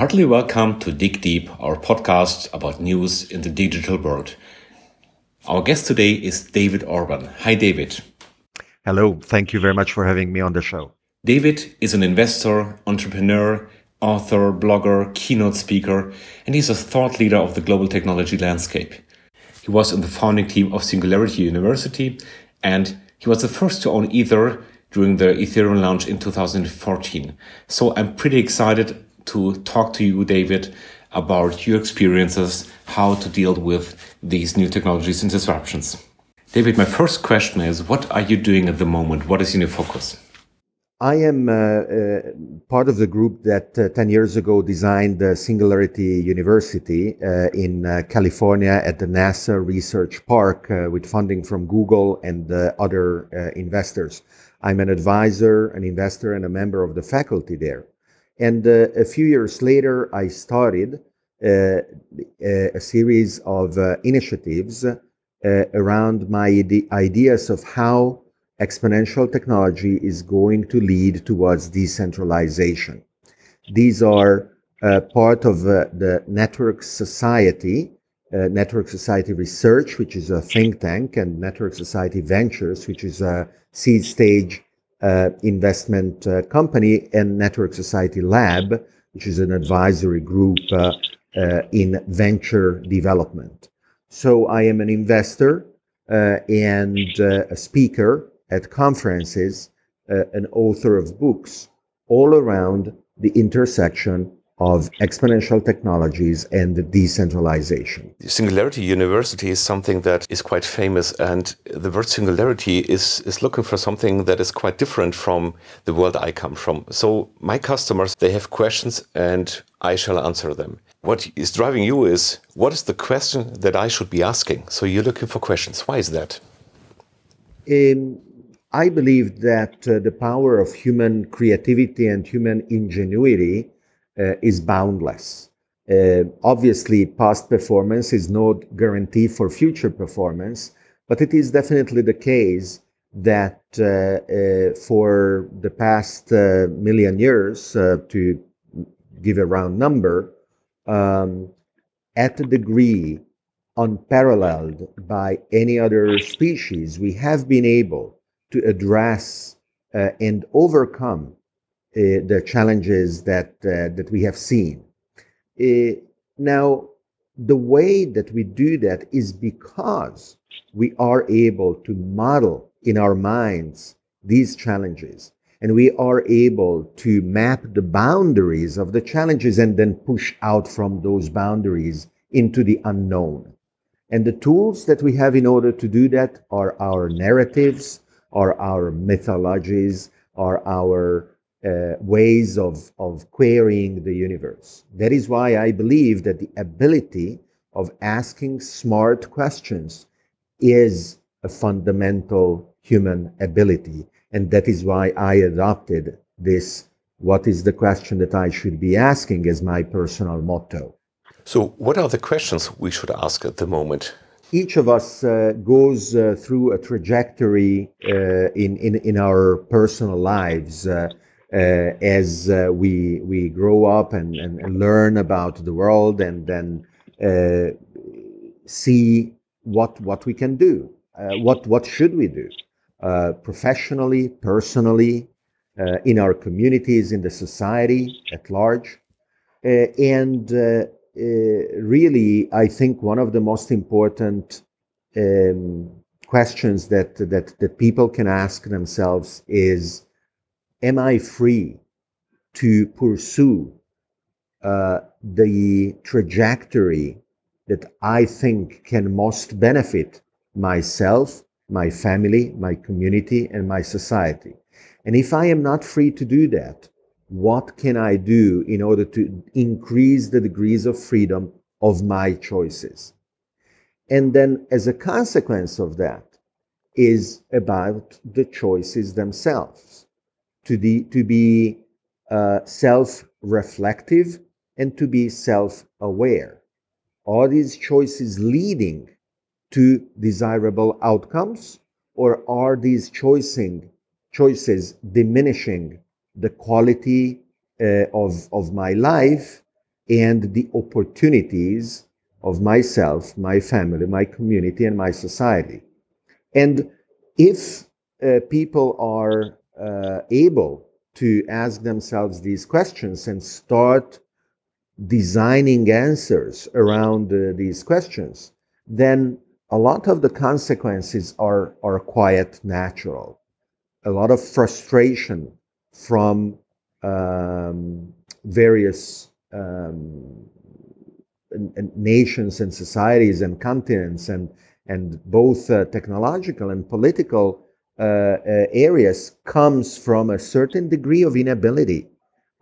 Heartily welcome to Dig Deep, our podcast about news in the digital world. Our guest today is David Orban. Hi, David. Hello. Thank you very much for having me on the show. David is an investor, entrepreneur, author, blogger, keynote speaker, and he's a thought leader of the global technology landscape. He was in the founding team of Singularity University, and he was the first to own Ether during the Ethereum launch in 2014. So I'm pretty excited to talk to you, David, about your experiences, how to deal with these new technologies and disruptions. David, my first question is what are you doing at the moment? What is in your focus? I am uh, uh, part of the group that uh, 10 years ago designed the Singularity University uh, in uh, California at the NASA Research Park uh, with funding from Google and other investors. I'm an advisor, an investor, and a member of the faculty there. And uh, a few years later, I started uh, a series of uh, initiatives around my ideas of how exponential technology is going to lead towards decentralization. These are uh, part of uh, the Network Society, uh, Network Society Research, which is a think tank, and Network Society Ventures, which is a seed stage uh, investment uh, company, and Network Society Lab, which is an advisory group uh, uh in venture development. So I am an investor uh, and uh, a speaker at conferences, an author of books all around the intersection of exponential technologies and decentralization. Singularity University is something that is quite famous, and the word singularity is, is looking for something that is quite different from the world I come from. So, my customers, they have questions, and I shall answer them. What is driving you is what is the question that I should be asking? So, you're looking for questions. Why is that? Um, I believe that uh, the power of human creativity and human ingenuity is boundless. Uh, obviously, past performance is no guarantee for future performance, but it is definitely the case that uh, for the past million years, to give a round number, um, at a degree unparalleled by any other species, we have been able to address uh, and overcome uh, the challenges that uh, that we have seen. Uh, now, the way that we do that is because we are able to model in our minds these challenges and we are able to map the boundaries of the challenges and then push out from those boundaries into the unknown. And the tools that we have in order to do that are our narratives, are our mythologies, are our uh, ways of, of querying the universe. That is why I believe that the ability of asking smart questions is a fundamental human ability. And that is why I adopted this what is the question that I should be asking as my personal motto. So, what are the questions we should ask at the moment? Each of us uh, goes uh, through a trajectory uh, in, in, in our personal lives uh, as uh, we we grow up and, and, and, learn about the world and then uh, see what what we can do what what should we do professionally personally in our communities in the society at large. And uh, really, I think one of the most important um, questions that, that that people can ask themselves is am I free to pursue uh, the trajectory that I think can most benefit myself, my family, my community, and my society? And if I am not free to do that, what can I do in order to increase the degrees of freedom of my choices? And then, as a consequence of that, is about the choices themselves to, the, to be uh, self reflective and to be self aware. Are these choices leading to desirable outcomes, or are these choosing, choices diminishing the quality uh, of, of my life and the opportunities of myself, my family, my community, and my society. And if uh, people are uh, able to ask themselves these questions and start designing answers around uh, these questions, then a lot of the consequences are, are quite natural. A lot of frustration from um, various um, nations and societies and continents and, and both uh, technological and political Uh, uh, areas comes from a certain degree of inability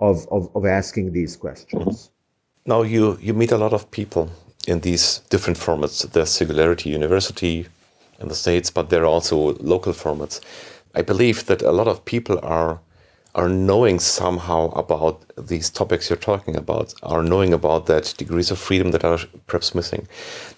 of, of, of asking these questions. Mm-hmm. Now, you, you meet a lot of people in these different formats. There's Singularity University in the States, but there are also local formats. I believe that a lot of people are are knowing somehow about these topics you're talking about, are knowing about that degrees of freedom that are perhaps missing.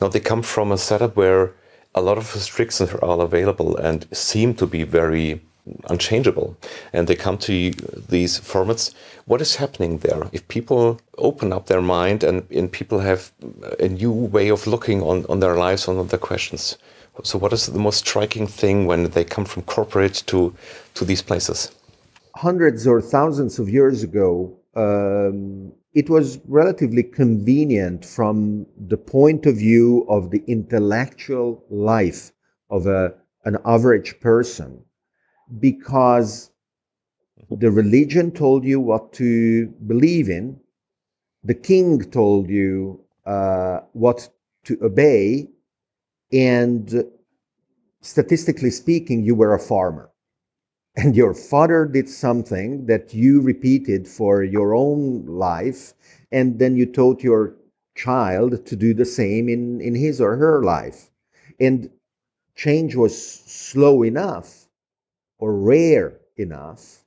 Now they come from a setup where a lot of restrictions are all available and seem to be very unchangeable. And they come to these formats. What is happening there? If people open up their mind and, and people have a new way of looking on, on their lives, on their questions. So what is the most striking thing when they come from corporate to, to these places? hundreds or thousands of years ago, um, it was relatively convenient from the point of view of the intellectual life of a, an average person because the religion told you what to believe in, the king told you uh, what to obey, and statistically speaking, you were a farmer and your father did something that you repeated for your own life, and then you taught your child to do the same in, in his or her life. And change was slow enough or rare enough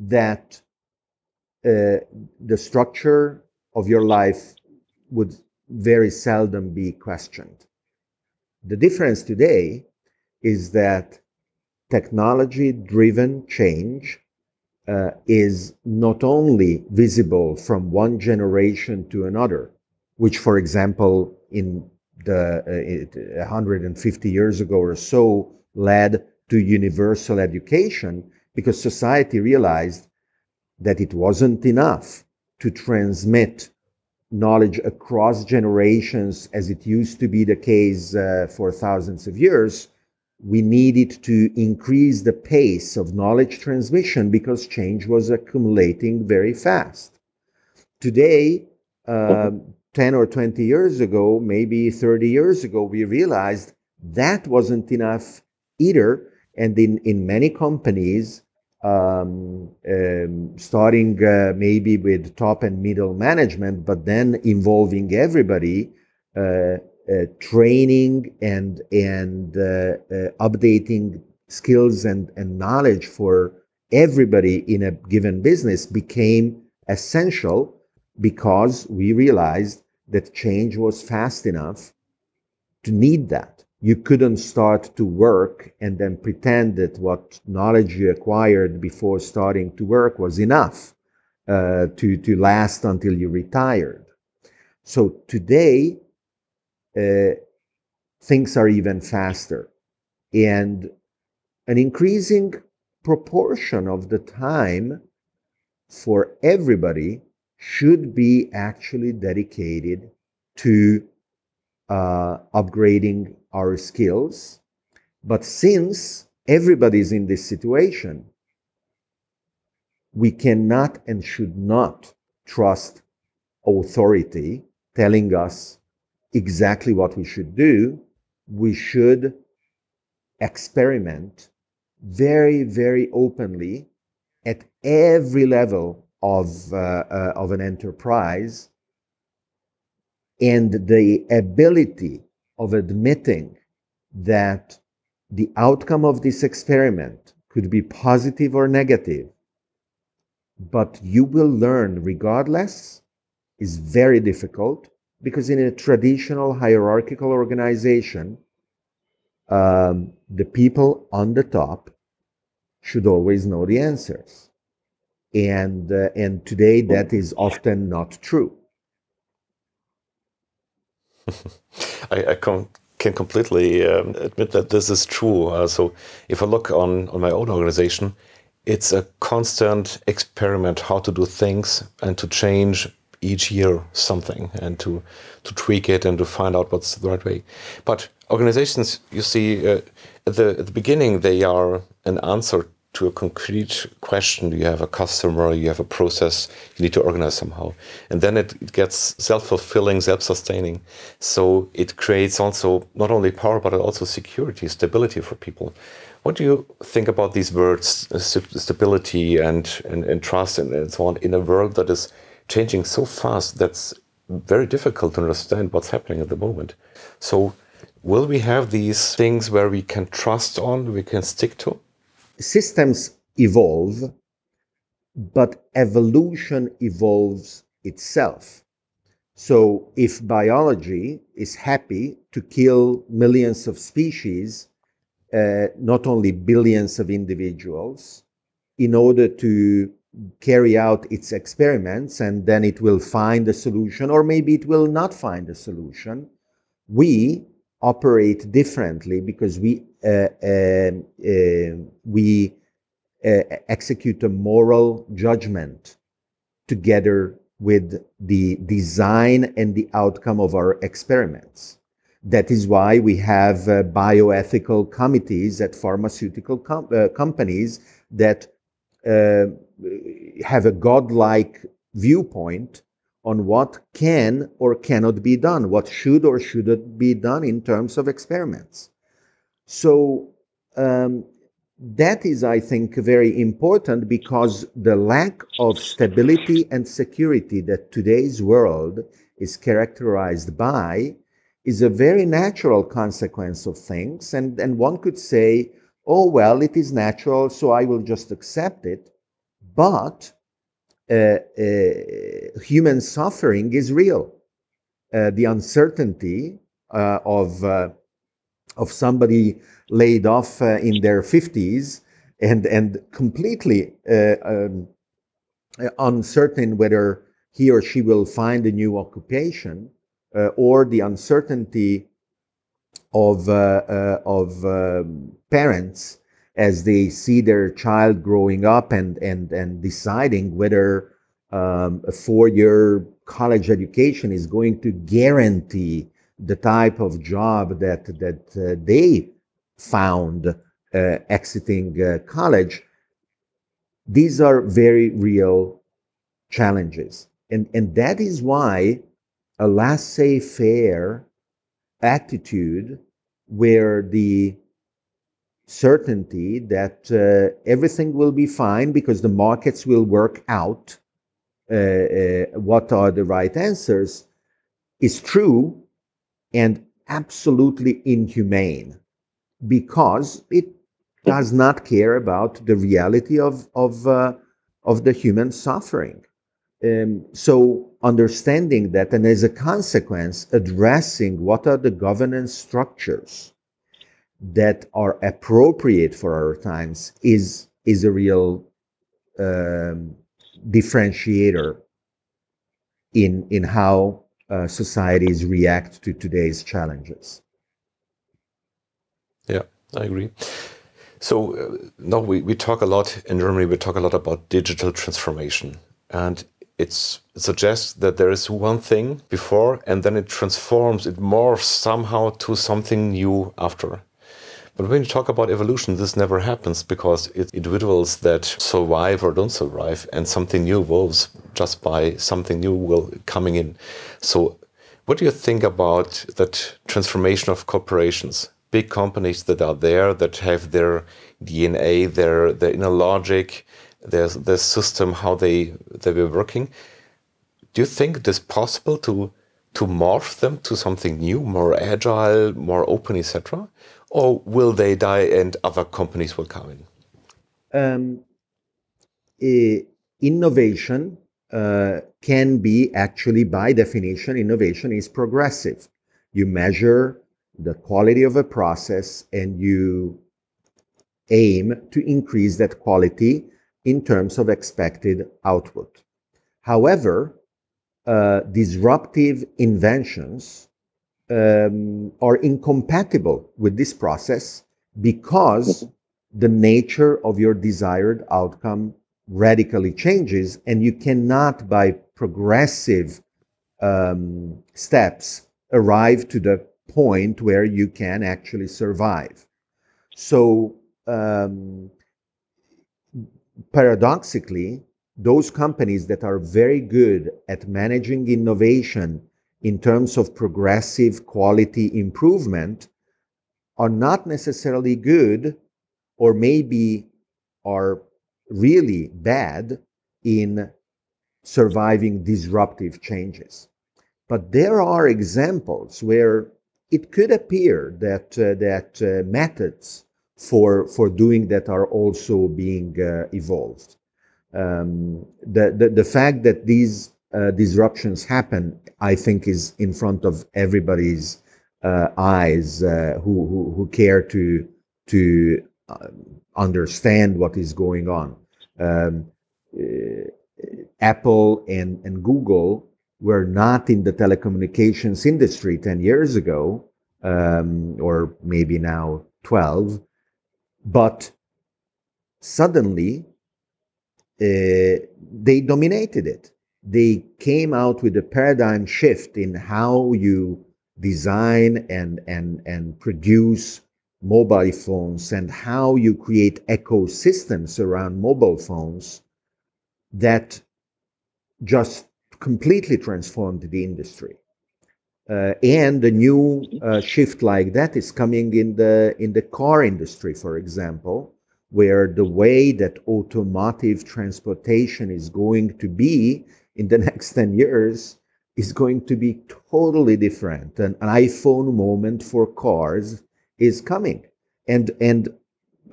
that uh, the structure of your life would very seldom be questioned. The difference today is that technology driven change uh, is not only visible from one generation to another, which, for example, in the uh, 150 years ago or so led to universal education because society realized that it wasn't enough to transmit knowledge across generations as it used to be the case uh, for thousands of years we needed to increase the pace of knowledge transmission because change was accumulating very fast. Today, uh, 10 or 20 years ago, maybe 30 years ago, we realized that wasn't enough either. And in, in many companies, um, um, starting uh, maybe with top and middle management, but then involving everybody, uh, training and and uh, uh, updating skills and, and knowledge for everybody in a given business became essential because we realized that change was fast enough to need that. You couldn't start to work and then pretend that what knowledge you acquired before starting to work was enough uh, to, to last until you retired. So today, uh, things are even faster. And an increasing proportion of the time for everybody should be actually dedicated to uh, upgrading our skills. But since everybody's in this situation, we cannot and should not trust authority telling us exactly what we should do, we should experiment very, very openly at every level of, uh, uh, of an enterprise. And the ability of admitting that the outcome of this experiment could be positive or negative, but you will learn regardless is very difficult because in a traditional hierarchical organization, um, the people on the top should always know the answers. And, uh, and today that is often not true. I, I can, can completely um, admit that this is true. Uh, so if I look on, on my own organization, it's a constant experiment how to do things and to change each year something and to to tweak it and to find out what's the right way. But organizations, you see, uh, at the at the beginning they are an answer to a concrete question. You have a customer, you have a process, you need to organize somehow. And then it, it gets self fulfilling, self sustaining. So it creates also not only power, but also security, stability for people. What do you think about these words, uh, stability and, and, and trust and, and so on, in a world that is changing so fast that's very difficult to understand what's happening at the moment? So, will we have these things where we can trust on, we can stick to? systems evolve, but evolution evolves itself. So if biology is happy to kill millions of species, uh, not only billions of individuals, in order to carry out its experiments, and then it will find a solution, or maybe it will not find a solution, we operate differently because we uh, um, uh, we uh, execute a moral judgment together with the design and the outcome of our experiments. That is why we have uh, bioethical committees at pharmaceutical com- uh, companies that uh, have a godlike viewpoint on what can or cannot be done, what should or shouldn't be done in terms of experiments. So um, that is, I think, very important because the lack of stability and security that today's world is characterized by is a very natural consequence of things. And, and one could say, oh, well, it is natural, so I will just accept it. But uh, uh, human suffering is real. Uh, the uncertainty of of somebody laid off in their 50s and and completely um, uncertain whether he or she will find a new occupation, uh, or the uncertainty of uh, uh, of um, parents as they see their child growing up and and and deciding whether um, a four-year college education is going to guarantee the type of job that that uh, they found uh, exiting uh, college these are very real challenges. And and that is why a laissez-faire attitude where the certainty that uh, everything will be fine because the markets will work out uh, uh, what are the right answers is true and absolutely inhumane because it does not care about the reality of of uh, of the human suffering. Um, so understanding that and as a consequence addressing what are the governance structures that are appropriate for our times is is a real um, differentiator in in how uh, societies react to today's challenges. Yeah, I agree. So uh, now we, we talk a lot in Germany. We talk a lot about digital transformation, and it's, it suggests that there is one thing before, and then it transforms, it morphs somehow to something new after. But when you talk about evolution, this never happens because it's individuals that survive or don't survive, and something new evolves just by something new will coming in. So, what do you think about that transformation of corporations? Big companies that are there that have their DNA, their their inner logic, their their system, how they they were working. Do you think it is possible to to morph them to something new, more agile, more open, etc.? Or will they die and other companies will come in? Um, innovation uh, can be actually, by definition, innovation is progressive. You measure the quality of a process and you aim to increase that quality in terms of expected output. However, uh, disruptive inventions um, are incompatible with this process because the nature of your desired outcome radically changes, and you cannot, by progressive um, steps, arrive to the point where you can actually survive. So, um, paradoxically, those companies that are very good at managing innovation in terms of progressive quality improvement are not necessarily good or maybe are really bad in surviving disruptive changes. But there are examples where it could appear that uh, that uh, methods for for doing that are also being uh, evolved. Um, the, the the fact that these uh, disruptions happen, I think, is in front of everybody's uh, eyes uh, who, who, who care to to understand what is going on. Um, Apple and, and Google were not in the telecommunications industry 10 years ago, um, or maybe now 12, but suddenly uh, they dominated it. They came out with a paradigm shift in how you design and, and, and produce mobile phones and how you create ecosystems around mobile phones that just completely transformed the industry. Uh, and a new uh, shift like that is coming in the in the car industry, for example, where the way that automotive transportation is going to be in the next 10 years is going to be totally different. An, an iPhone moment for cars is coming. And, and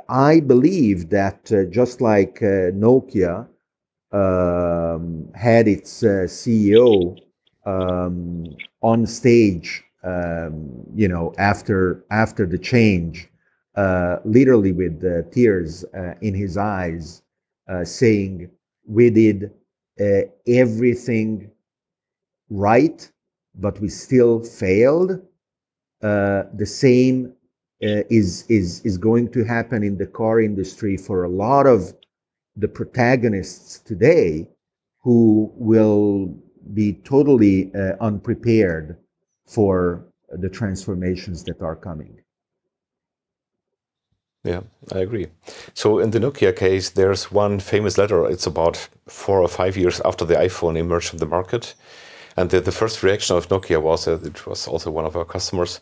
I believe that uh, just like uh, Nokia um, had its uh, CEO um, on stage, um, you know, after after the change, uh, literally with uh, tears uh, in his eyes, saying, "We did uh, everything right, but we still failed." the same is is is going to happen in the car industry for a lot of the protagonists today who will be totally uh, unprepared for the transformations that are coming. Yeah, I agree. So in the Nokia case, there's one famous letter. It's about four or five years after the iPhone emerged on the market. And the, the first reaction of Nokia was, uh, it was also one of our customers,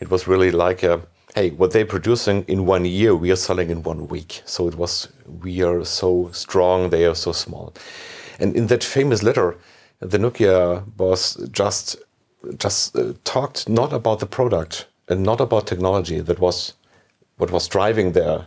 it was really like, a, hey, what they're producing in one year, we are selling in one week. So it was, we are so strong, they are so small. And in that famous letter, the Nokia boss just just uh, talked not about the product and not about technology. That was what was driving their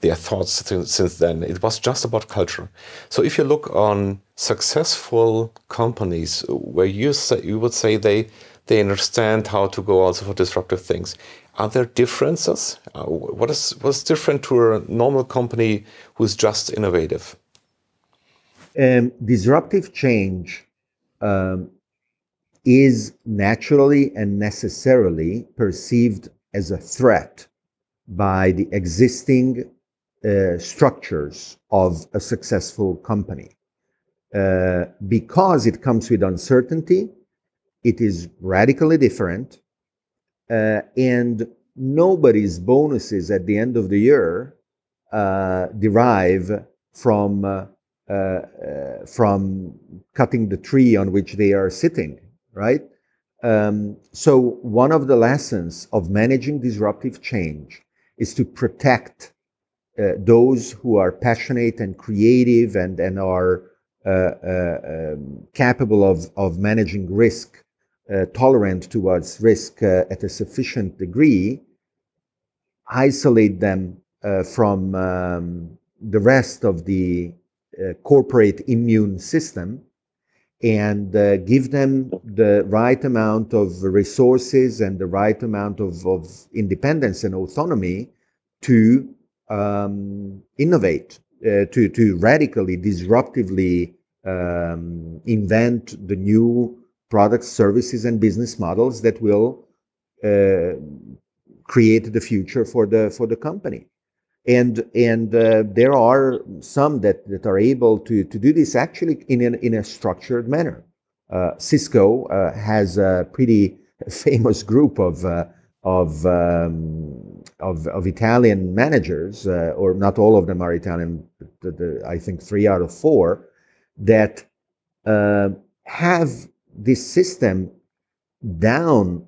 their thoughts since, then. It was just about culture. So if you look on successful companies where you say, you would say they they understand how to go also for disruptive things. Are there differences? Uh, what is what's different to a normal company who's just innovative? Um, disruptive change um, is naturally and necessarily perceived as a threat by the existing uh, structures of a successful company. Uh, because it comes with uncertainty, it is radically different, uh, and nobody's bonuses at the end of the year uh, derive from uh, uh, from cutting the tree on which they are sitting, right? Um, so one of the lessons of managing disruptive change is to protect uh, those who are passionate and creative and, and are uh, uh, um, capable of, of managing risk, uh, tolerant towards risk at a sufficient degree, isolate them from um, the rest of the uh, corporate immune system and uh, give them the right amount of resources and the right amount of, of independence and autonomy to um, innovate, uh, to, to radically, disruptively um, invent the new products, services, and business models that will uh, create the future for the for the company. And and uh, there are some that, that are able to, to do this actually in, an, in a structured manner. Uh, Cisco uh, has a pretty famous group of uh, of, um, of, of Italian managers, uh, or not all of them are Italian. The, the, I think three out of four that uh, have this system down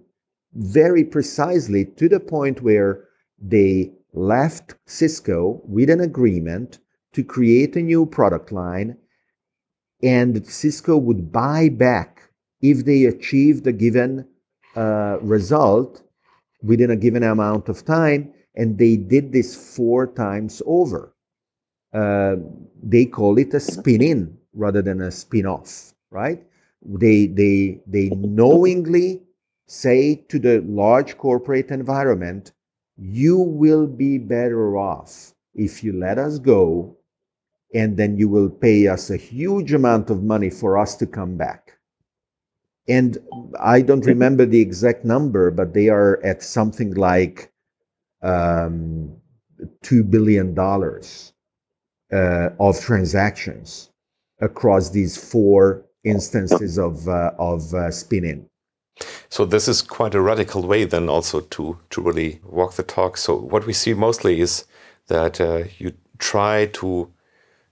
very precisely to the point where they left Cisco with an agreement to create a new product line, and Cisco would buy back if they achieved a given uh, result within a given amount of time. And they did this four times over. Uh, they call it a spin in rather than a spin off, right? They, they, they knowingly say to the large corporate environment, you will be better off if you let us go and then you will pay us a huge amount of money for us to come back. And I don't remember the exact number, but they are at something like um, $2 billion uh, of transactions across these four instances of, uh, of uh. So this is quite a radical way then also to to really walk the talk. So what we see mostly is that uh, you try to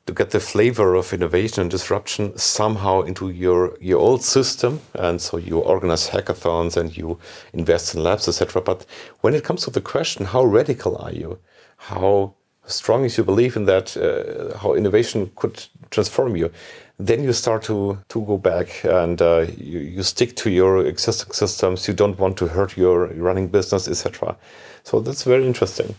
to get the flavor of innovation and disruption somehow into your your old system, and so you organize hackathons and you invest in labs, etc. But when it comes to the question, how radical are you? How strong is your belief in that? Uh, how innovation could transform you? Then you start to to go back and uh, you, you stick to your existing systems. You don't want to hurt your running business, etc. So that's very interesting.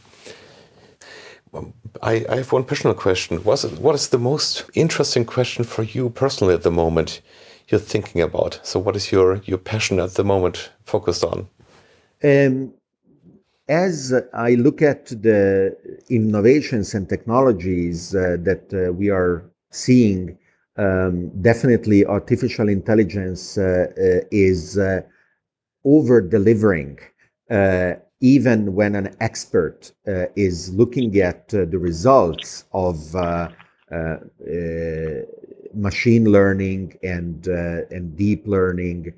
Um, I, I have one personal question. What's, what is the most interesting question for you personally at the moment you're thinking about? So, what is your, your passion at the moment focused on? Um, as I look at the innovations and technologies uh, that uh, we are seeing um, definitely artificial intelligence uh, uh, is uh, over delivering even when an expert uh, is looking at uh, the results of uh, machine learning and and deep learning,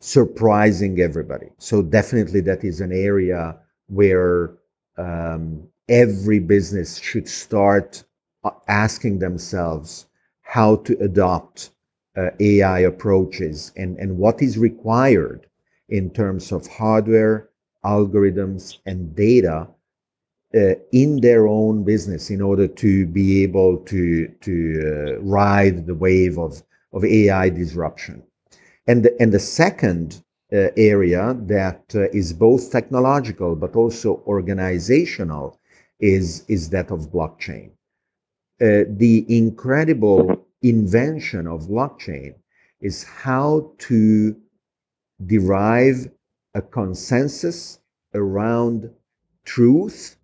surprising everybody. So definitely that is an area where um, every business should start asking themselves how to adopt uh, AI approaches and, and what is required in terms of hardware, algorithms, and data uh, in their own business in order to be able to, to uh, ride the wave of, of AI disruption. And the, and the second uh, area that uh, is both technological but also organizational is, is that of blockchain. Uh, the incredible invention of blockchain is how to derive a consensus around truth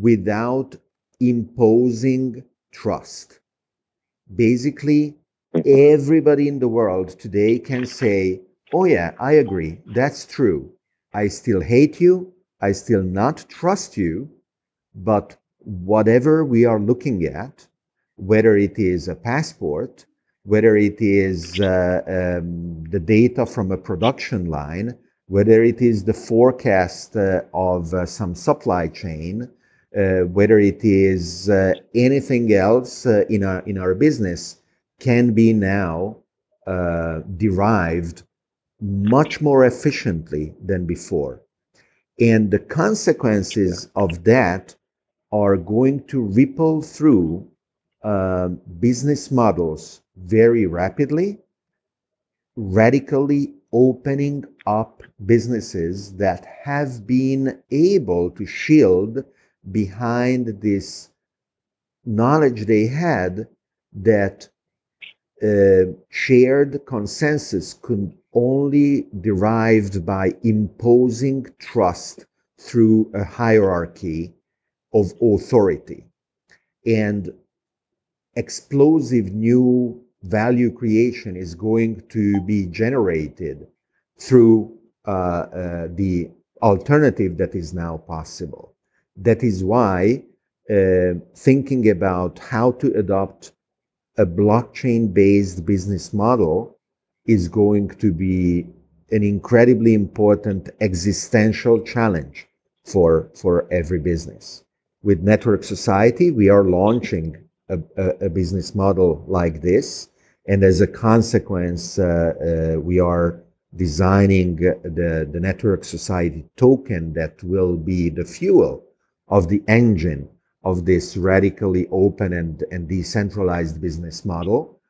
without imposing trust. Basically, everybody in the world today can say, Oh, yeah, I agree. That's true. I still hate you. I still not trust you. But whatever we are looking at, whether it is a passport, whether it is uh, um, the data from a production line, whether it is the forecast uh, of uh, some supply chain, uh, whether it is uh, anything else uh, in, our, in our business, can be now derived much more efficiently than before. And the consequences of that are going to ripple through uh, business models very rapidly, radically opening up businesses that have been able to shield behind this knowledge they had that uh, shared consensus could only derived by imposing trust through a hierarchy of authority. And explosive new value creation is going to be generated through uh, uh, the alternative that is now possible. That is why uh, thinking about how to adopt a blockchain based business model is going to be an incredibly important existential challenge for, for every business. With Network Society, we are launching a, a, business model like this. And as a consequence, uh, uh, we are designing the, the Network Society token that will be the fuel of the engine of this radically open and, and decentralized business model.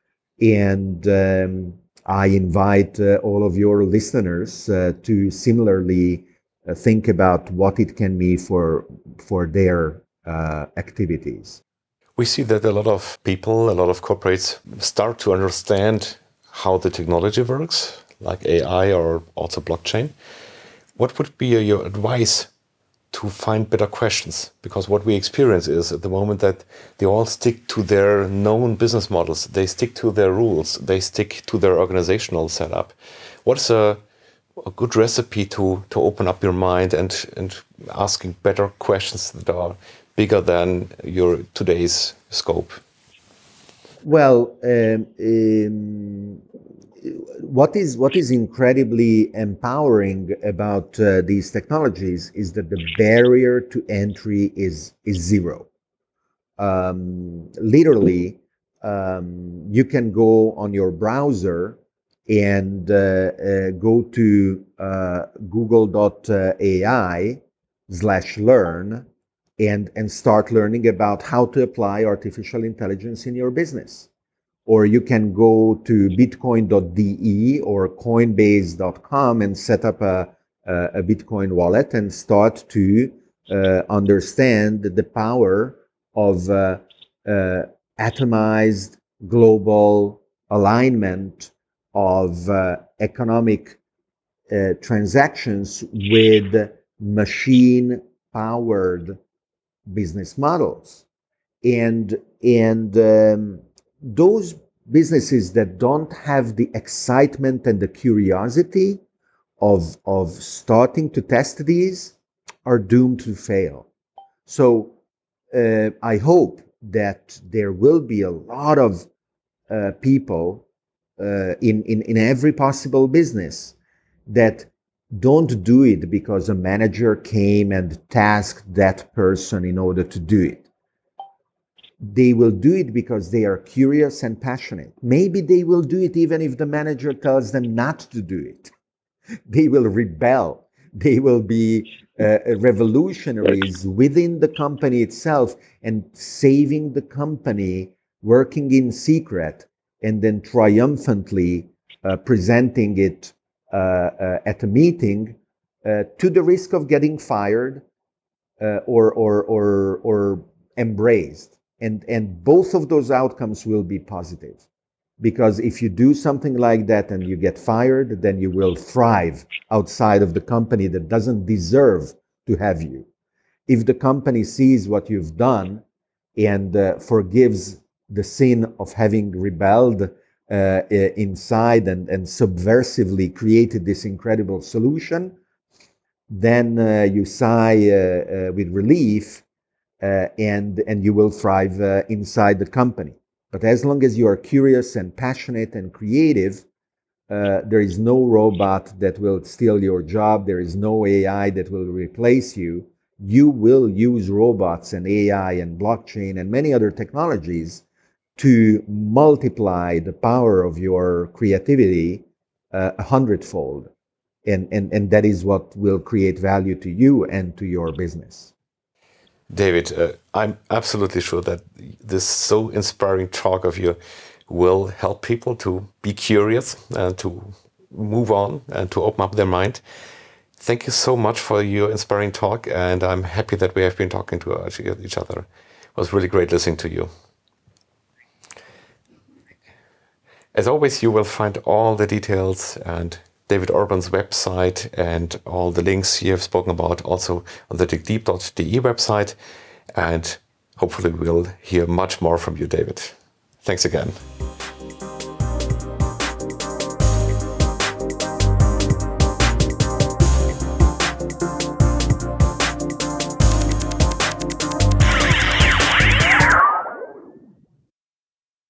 And um, I invite uh, all of your listeners uh, to similarly uh, think about what it can be for, for their uh, activities. We see that a lot of people, a lot of corporates start to understand how the technology works, like AI or also blockchain. What would be your advice to find better questions? Because what we experience is at the moment that they all stick to their known business models. They stick to their rules. They stick to their organizational setup. What's a, a good recipe to to open up your mind and and asking better questions that are bigger than your today's scope well um, um, what is what is incredibly empowering about uh, these technologies is that the barrier to entry is is zero. Um, literally, um, you can go on your browser and uh, uh, go to uh, google.ai slash learn and and start learning about how to apply artificial intelligence in your business. Or you can go to bitcoin.de or coinbase.com and set up a, a, Bitcoin wallet and start to uh, understand the power of uh, uh, atomized global alignment of uh, economic uh, transactions with machine powered business models. And, and um, those businesses that don't have the excitement and the curiosity of, of starting to test these are doomed to fail. So uh, I hope that there will be a lot of uh, people uh, in, in, in every possible business that don't do it because a manager came and tasked that person in order to do it they will do it because they are curious and passionate. Maybe they will do it even if the manager tells them not to do it. They will rebel. They will be uh, revolutionaries within the company itself and saving the company, working in secret, and then triumphantly uh, presenting it at a meeting uh, to the risk of getting fired uh, or, or, or, or embraced. And and both of those outcomes will be positive. Because if you do something like that and you get fired then you will thrive outside of the company that doesn't deserve to have you. If the company sees what you've done and uh, forgives the sin of having rebelled uh, inside and, and subversively created this incredible solution, then uh, you sigh uh, uh, with relief uh, and and you will thrive inside the company. But as long as you are curious and passionate and creative, there is no robot that will steal your job. There is no AI that will replace you. You will use robots and AI and blockchain and many other technologies to multiply the power of your creativity uh, a hundredfold. And, and, and that is what will create value to you and to your business. David, uh, I'm absolutely sure that this so inspiring talk of you will help people to be curious and to move on and to open up their mind. Thank you so much for your inspiring talk, and I'm happy that we have been talking to each other. It was really great listening to you. As always, you will find all the details and David Orban's website and all the links you have spoken about also on the digdeep.de website. And hopefully, we'll hear much more from you, David. Thanks again.